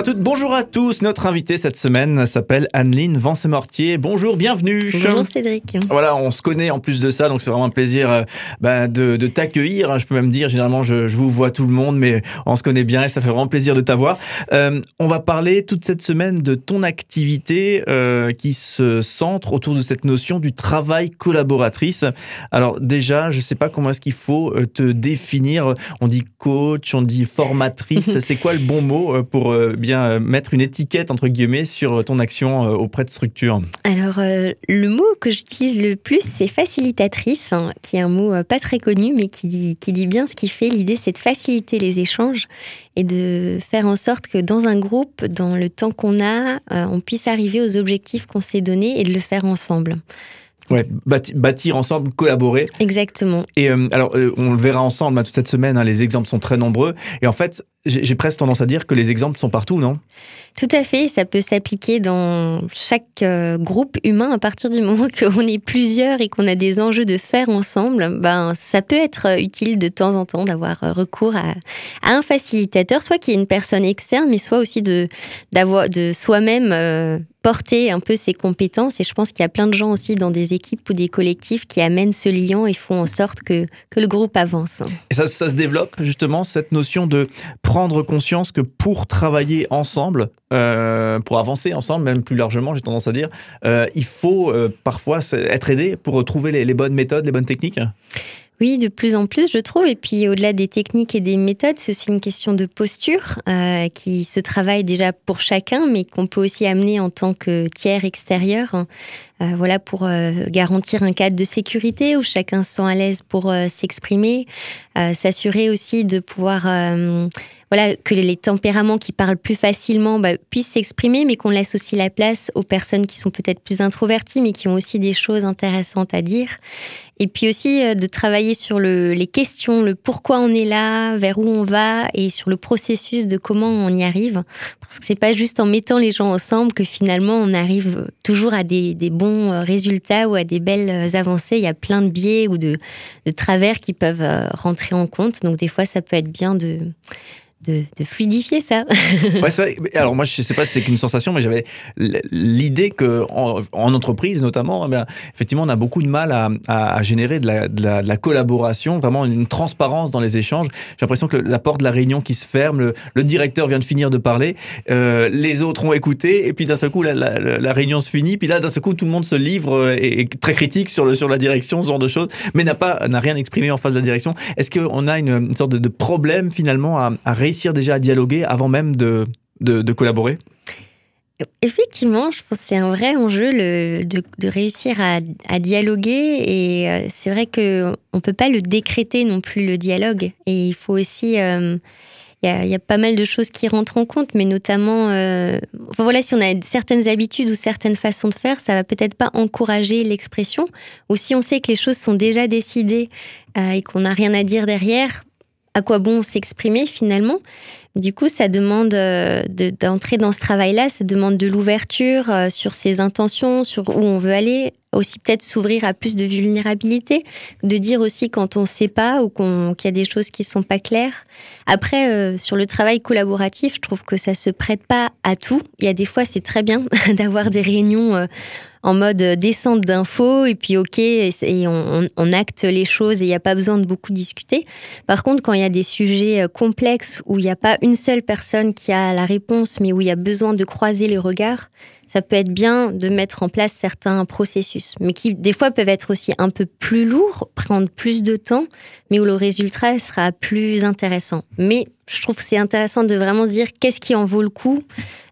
Bonjour à toutes, bonjour à tous. Notre invité cette semaine s'appelle Anneline Vance-Mortier. Bonjour, bienvenue. Bonjour Cédric. Voilà, on se connaît en plus de ça, donc c'est vraiment un plaisir euh, bah, de, t'accueillir. Je peux même dire, généralement, je, vous vois tout le monde, mais on se connaît bien et ça fait vraiment plaisir de t'avoir. Euh, on va parler toute cette semaine de ton activité euh, qui se centre autour de cette notion du travail collaboratrice. Alors déjà, je ne sais pas comment est-ce qu'il faut te définir. On dit coach, on dit formatrice. c'est quoi le bon mot pour bien euh, mettre une étiquette, entre guillemets, sur ton action euh, auprès de structures Alors, euh, le mot que j'utilise le plus, c'est facilitatrice, hein, qui est un mot pas très connu, mais qui dit, qui dit bien ce qu'il fait. L'idée, c'est de faciliter les échanges et de faire en sorte que dans un groupe, dans le temps qu'on a, on puisse arriver aux objectifs qu'on s'est donnés et de le faire ensemble. Ouais, bâtir, ensemble, collaborer. Exactement. Et alors, on le verra ensemble hein, toute cette semaine, hein, les exemples sont très nombreux. Et en fait, j'ai presque tendance à dire que les exemples sont partout, non? Tout à fait, ça peut s'appliquer dans chaque euh, groupe humain à partir du moment qu'on est plusieurs et qu'on a des enjeux de faire ensemble. Ben, ça peut être utile de temps en temps d'avoir euh, recours à, un facilitateur, soit qui est une personne externe, mais soit aussi de, de soi-même euh, porter un peu ses compétences. Et je pense qu'il y a plein de gens aussi dans des équipes ou des collectifs qui amènent ce lien et font en sorte que, que le groupe avance. Et ça, ça se développe justement, cette notion de prendre conscience que pour travailler ensemble, euh, pour avancer ensemble, même plus largement, j'ai tendance à dire, euh, il faut euh, parfois être aidé pour trouver les, bonnes méthodes, les bonnes techniques oui, de plus en plus, je trouve. Et puis, au-delà des techniques et des méthodes, c'est aussi une question de posture qui se travaille déjà pour chacun, mais qu'on peut aussi amener en tant que tiers extérieur. Hein. Voilà, pour garantir un cadre de sécurité où chacun se sent à l'aise pour s'exprimer, s'assurer aussi de pouvoir voilà, que les tempéraments qui parlent plus facilement bah, puissent s'exprimer, mais qu'on laisse aussi la place aux personnes qui sont peut-être plus introverties, mais qui ont aussi des choses intéressantes à dire. Et puis aussi euh, de travailler sur le, les questions, le pourquoi on est là, vers où on va, et sur le processus de comment on y arrive. Parce que c'est pas juste en mettant les gens ensemble que finalement on arrive toujours à des, des bons euh, résultats ou à des belles euh, avancées. Il y a plein de biais ou de, de travers qui peuvent rentrer en compte. Donc des fois, ça peut être bien de de, fluidifier ça. ouais, c'est vrai. Alors moi, je sais pas si c'est qu'une sensation, mais j'avais l'idée que en, entreprise notamment, eh effectivement, on a beaucoup de mal à, générer de la, collaboration, vraiment une transparence dans les échanges. J'ai l'impression que la porte de la réunion qui se ferme, le, directeur vient de finir de parler, euh, les autres ont écouté, et puis d'un seul coup, la, réunion se finit, puis là, d'un seul coup, tout le monde se livre et est très critique sur, le, sur la direction, ce genre de choses, mais n'a rien exprimé en face de la direction. Est-ce qu'on a une, sorte de, problème finalement à, à réussir déjà à dialoguer avant même de, de, collaborer Effectivement, je pense que c'est un vrai enjeu le, de, réussir à, à, dialoguer et euh, c'est vrai qu'on ne peut pas le décréter non plus le dialogue et il faut aussi... Euh, il y, a, pas mal de choses qui rentrent en compte, mais notamment, euh, voilà, si on a certaines habitudes ou certaines façons de faire, ça va peut-être pas encourager l'expression. Ou si on sait que les choses sont déjà décidées et qu'on n'a rien à dire derrière, à quoi bon s'exprimer finalement Du coup, ça demande euh, d'entrer dans ce travail-là, ça demande de l'ouverture euh, sur ses intentions, sur où on veut aller, aussi peut-être s'ouvrir à plus de vulnérabilité, de dire aussi quand on ne sait pas ou qu'il y a des choses qui ne sont pas claires. Après, euh, sur le travail collaboratif, je trouve que ça se prête pas à tout. Il y a des fois, c'est très bien d'avoir des réunions en mode descente d'infos et puis ok et, on, acte les choses et il n'y a pas besoin de beaucoup discuter. Par contre, quand il y a des sujets complexes où il n'y a pas une seule personne qui a la réponse mais où il y a besoin de croiser les regards, ça peut être bien de mettre en place certains processus, mais qui des fois peuvent être aussi un peu plus lourds, prendre plus de temps, mais où le résultat sera plus intéressant. Mais je trouve que c'est intéressant de vraiment dire qu'est-ce qui en vaut le coup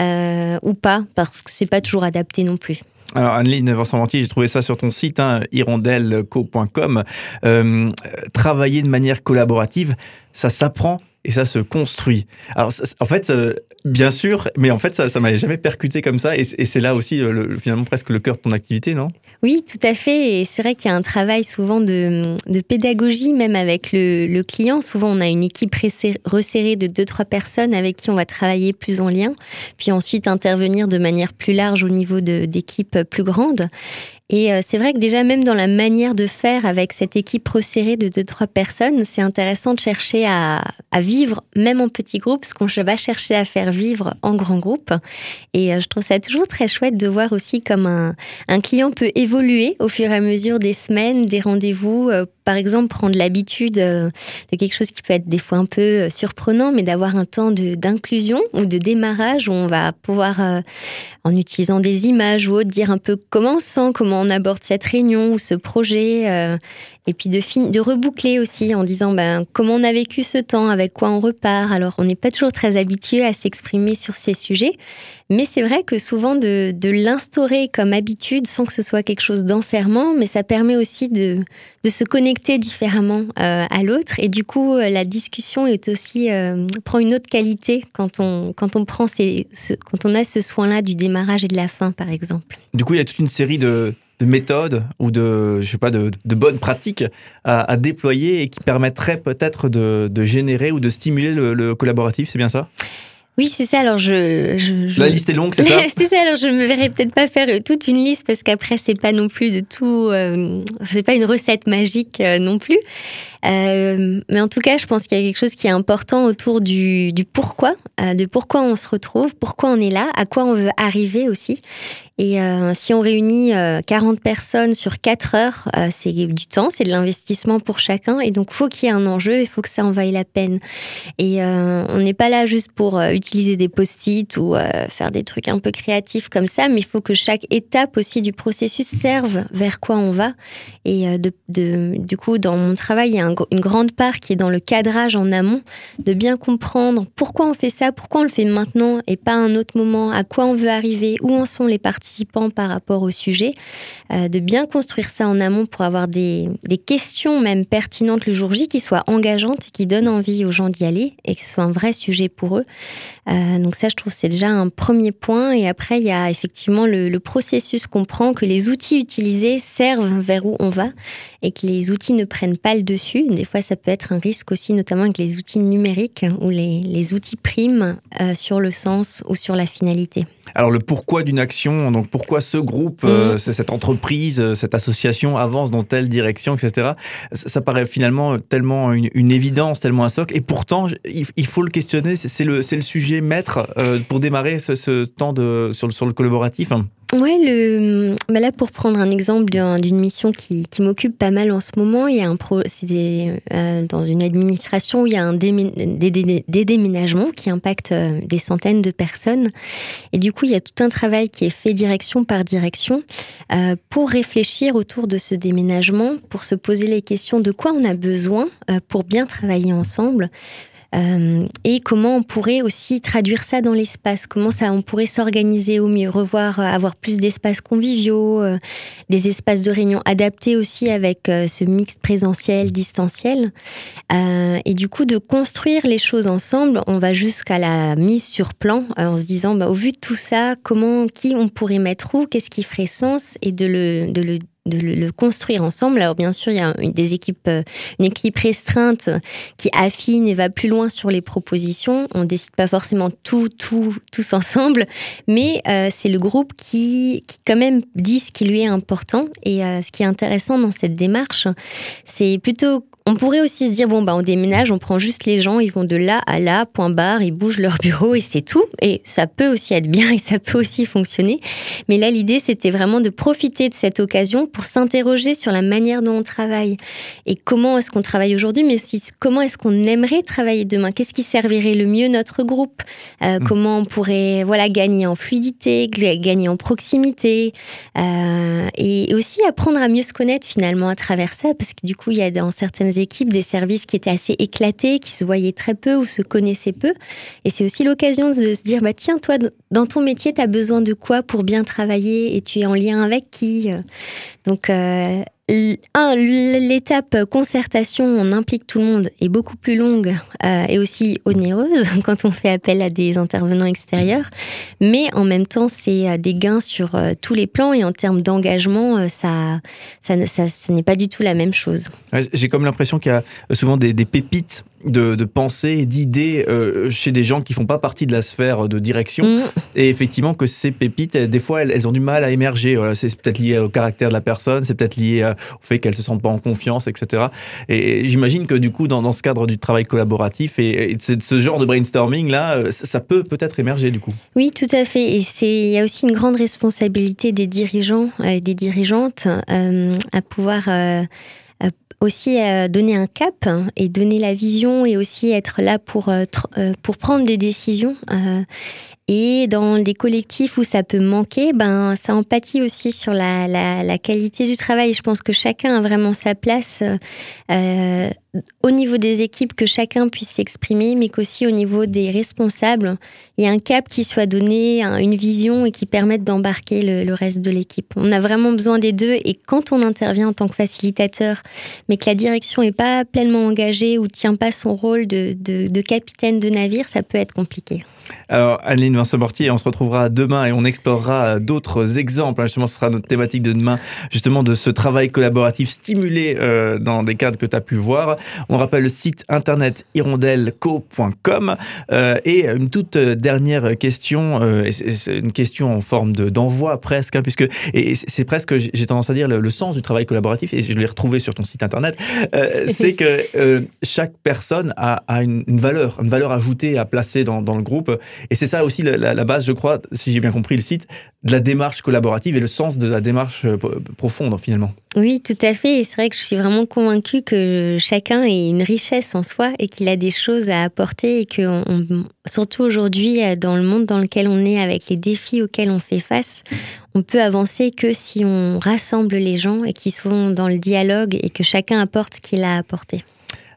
euh, ou pas, parce que c'est pas toujours adapté non plus. Alors, Anneline Vincent-Mentier, j'ai trouvé ça sur ton site, hein, hirondelleco.com. Euh, travailler de manière collaborative, ça s'apprend et ça se construit. Alors, en fait, euh, bien sûr, mais en fait, ça, ça m'avait jamais percuté comme ça, et, c'est là aussi euh, finalement presque le cœur de ton activité, non? Oui, tout à fait. Et c'est vrai qu'il y a un travail souvent de, pédagogie, même avec le, client. Souvent, on a une équipe resserrée de deux trois personnes avec qui on va travailler plus en lien, puis ensuite intervenir de manière plus large au niveau d'équipes plus grandes. Et euh, c'est vrai que déjà, même dans la manière de faire avec cette équipe resserrée de deux, trois personnes, c'est intéressant de chercher à, vivre, même en petit groupe, ce qu'on va chercher à faire vivre en grand groupe. Et euh, je trouve ça toujours très chouette de voir aussi comme un, un client peut évoluer au fur et à mesure des semaines, des rendez-vous. Euh, par exemple, prendre l'habitude de quelque chose qui peut être des fois un peu surprenant, mais d'avoir un temps d'inclusion ou de démarrage où on va pouvoir, en utilisant des images ou autre, dire un peu comment on sent, comment on aborde cette réunion ou ce projet, euh, et puis de, reboucler aussi en disant ben, comment on a vécu ce temps, avec quoi on repart. Alors, on n'est pas toujours très habitué à s'exprimer sur ces sujets, mais c'est vrai que souvent de, l'instaurer comme habitude sans que ce soit quelque chose d'enfermant, mais ça permet aussi de, se connecter différemment euh, à l'autre. Et du coup, euh, la discussion est aussi, prend une autre qualité quand on, quand on, prend ces, quand on a ce soin-là du démarrage et de la fin, par exemple. Du coup, il y a toute une série de, de méthodes ou de, je sais pas, de, bonnes pratiques à, déployer et qui permettraient peut-être de, générer ou de stimuler le, collaboratif, c'est bien ça? Oui, c'est ça. Alors je, la liste est longue, c'est ça? c'est ça. Alors je me verrais peut-être pas faire toute une liste parce qu'après c'est pas non plus de tout. Euh, c'est pas une recette magique euh, non plus. Euh, mais en tout cas, je pense qu'il y a quelque chose qui est important autour du, du pourquoi, de pourquoi on se retrouve, pourquoi on est là, à quoi on veut arriver aussi. Et euh, si on réunit 40 euh, personnes sur 4 heures, euh, c'est du temps, c'est de l'investissement pour chacun. Et donc, faut qu'il y ait un enjeu, il faut que ça en vaille la peine. Et on n'est pas là juste pour utiliser des post-it ou faire des trucs un peu créatifs comme ça, mais il faut que chaque étape aussi du processus serve vers quoi on va. Et du coup, dans mon travail, il y a une grande part qui est dans le cadrage en amont, de bien comprendre pourquoi on fait ça, pourquoi on le fait maintenant et pas à un autre moment, à quoi on veut arriver, où en sont les parties par rapport au sujet, euh, de bien construire ça en amont pour avoir des, questions même pertinentes le jour J qui soient engageantes et qui donnent envie aux gens d'y aller et que ce soit un vrai sujet pour eux. Euh, donc ça, je trouve c'est déjà un premier point. Et après, il y a effectivement le, processus qu'on prend, que les outils utilisés servent vers où on va et que les outils ne prennent pas le dessus. Des fois, ça peut être un risque aussi, notamment avec les outils numériques ou les, outils priment euh, sur le sens ou sur la finalité. Alors le pourquoi d'une action, donc pourquoi ce groupe, euh, mm. cette entreprise, euh, cette association avance dans telle direction, etc. Ça, paraît finalement tellement une, évidence, tellement un socle. Et pourtant, il, faut le questionner. C'est le, le sujet maître pour démarrer ce, temps de, sur, sur le collaboratif. Ouais, bah là pour prendre un exemple d'une mission qui, m'occupe pas mal en ce moment, il y a un pro, c'est euh, dans une administration où il y a un des, des, déménagements qui impactent euh, des centaines de personnes, et du coup il y a tout un travail qui est fait direction par direction euh, pour réfléchir autour de ce déménagement, pour se poser les questions de quoi on a besoin pour bien travailler ensemble, euh, et comment on pourrait aussi traduire ça dans l'espace, comment ça on pourrait s'organiser au mieux, revoir, euh, avoir plus d'espaces conviviaux, euh, des espaces de réunion adaptés aussi avec ce mix présentiel, distanciel. et du coup, de construire les choses ensemble, on va jusqu'à la mise sur plan en se disant, bah, au vu de tout ça, comment, qui on pourrait mettre où, qu'est-ce qui ferait sens et de le, de le de le, construire ensemble. Alors bien sûr, il y a des équipes, euh, une équipe restreinte qui affine et va plus loin sur les propositions. On décide pas forcément tout, tout, tous ensemble, mais euh, c'est le groupe qui, qui quand même dit ce qui lui est important. Et euh, ce qui est intéressant dans cette démarche, c'est plutôt on pourrait aussi se dire, bon, bah, on déménage, on prend juste les gens, ils vont de là à là, point barre, ils bougent leur bureau et c'est tout. Et ça peut aussi être bien et ça peut aussi fonctionner. Mais là, l'idée, c'était vraiment de profiter de cette occasion pour s'interroger sur la manière dont on travaille et comment est-ce qu'on travaille aujourd'hui, mais aussi comment est-ce qu'on aimerait travailler demain? Qu'est-ce qui servirait le mieux notre groupe? Euh, mmh. Comment on pourrait voilà, gagner en fluidité, gagner en proximité euh, et aussi apprendre à mieux se connaître finalement à travers ça, parce que du coup, il y a dans certaines équipes des services qui étaient assez éclatés, qui se voyaient très peu ou se connaissaient peu. Et c'est aussi l'occasion de se dire, bah, tiens, toi, dans ton métier, tu as besoin de quoi pour bien travailler et tu es en lien avec qui Donc, euh, l'étape concertation, on implique tout le monde, est beaucoup plus longue euh, et aussi onéreuse quand on fait appel à des intervenants extérieurs. Mais en même temps, c'est euh, des gains sur tous les plans et en termes d'engagement, ça, ça, ça, n'est pas du tout la même chose. J'ai comme l'impression qu'il y a souvent des, pépites de, de pensées, d'idées euh, chez des gens qui font pas partie de la sphère de direction. Mm. Et effectivement, que ces pépites, elles- des fois, elles, elles ont du mal à émerger. Voilà, c'est peut-être lié au caractère de la personne, c'est peut-être lié euh, au fait qu'elles se sentent pas en confiance, etc. Et, et j'imagine que du coup, dans, dans ce cadre du travail collaboratif et, ce, genre de brainstorming là, euh, ça, ça peut peut-être émerger du coup. Oui, tout à fait. Et c'est, il y a aussi une grande responsabilité des dirigeants euh, et des dirigeantes à pouvoir aussi euh, donner un cap hein, et donner la vision et aussi être là pour, euh, euh, pour prendre des décisions. et dans des collectifs où ça peut manquer, ben, ça empathie aussi sur la, la, la qualité du travail. Je pense que chacun a vraiment sa place euh, au niveau des équipes, que chacun puisse s'exprimer, mais qu'aussi au niveau des responsables, il y a un cap qui soit donné, un- une vision et qui permette d'embarquer le, reste de l'équipe. On a vraiment besoin des deux et quand on intervient en tant que facilitateur, mais que la direction n'est pas pleinement engagée ou tient pas son rôle de capitaine de navire, ça peut être compliqué. Alors, Adeline Vincent-Mortier, on se retrouvera demain et on explorera d'autres exemples. hein. Justement, ce sera notre thématique de demain, justement, de ce travail collaboratif stimulé euh, dans des cadres que tu as pu voir. On rappelle le site internet hirondelleco.com. Euh, et une toute dernière question, euh, une question en forme de- d'envoi presque, hein, puisque c'est presque, j'ai j'ai tendance à dire, le, le sens du travail collaboratif, et je l'ai retrouvé sur ton site internet, euh, c'est que euh, chaque personne a, a une, une valeur, une valeur ajoutée à placer dans, dans le groupe. Et c'est ça aussi la, la- base, je crois, si j'ai bien compris le site, de la démarche collaborative et le sens de la démarche euh, profonde finalement. Oui, tout à fait. Et c'est vrai que je suis vraiment convaincue que chacun est une richesse en soi et qu'il a des choses à apporter et que, surtout aujourd'hui, euh, dans le monde dans lequel on est, avec les défis auxquels on fait face, on peut avancer que si on rassemble les gens et qu'ils sont dans le dialogue et que chacun apporte ce qu'il a apporté.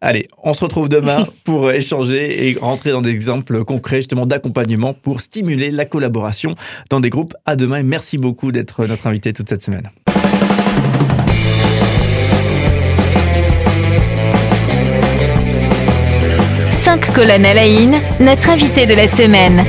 Allez, on se retrouve demain pour échanger et rentrer dans des exemples concrets justement d'accompagnement pour stimuler la collaboration dans des groupes. À demain et merci beaucoup d'être notre invité toute cette semaine. Cinq colonnes à la notre invité de la semaine.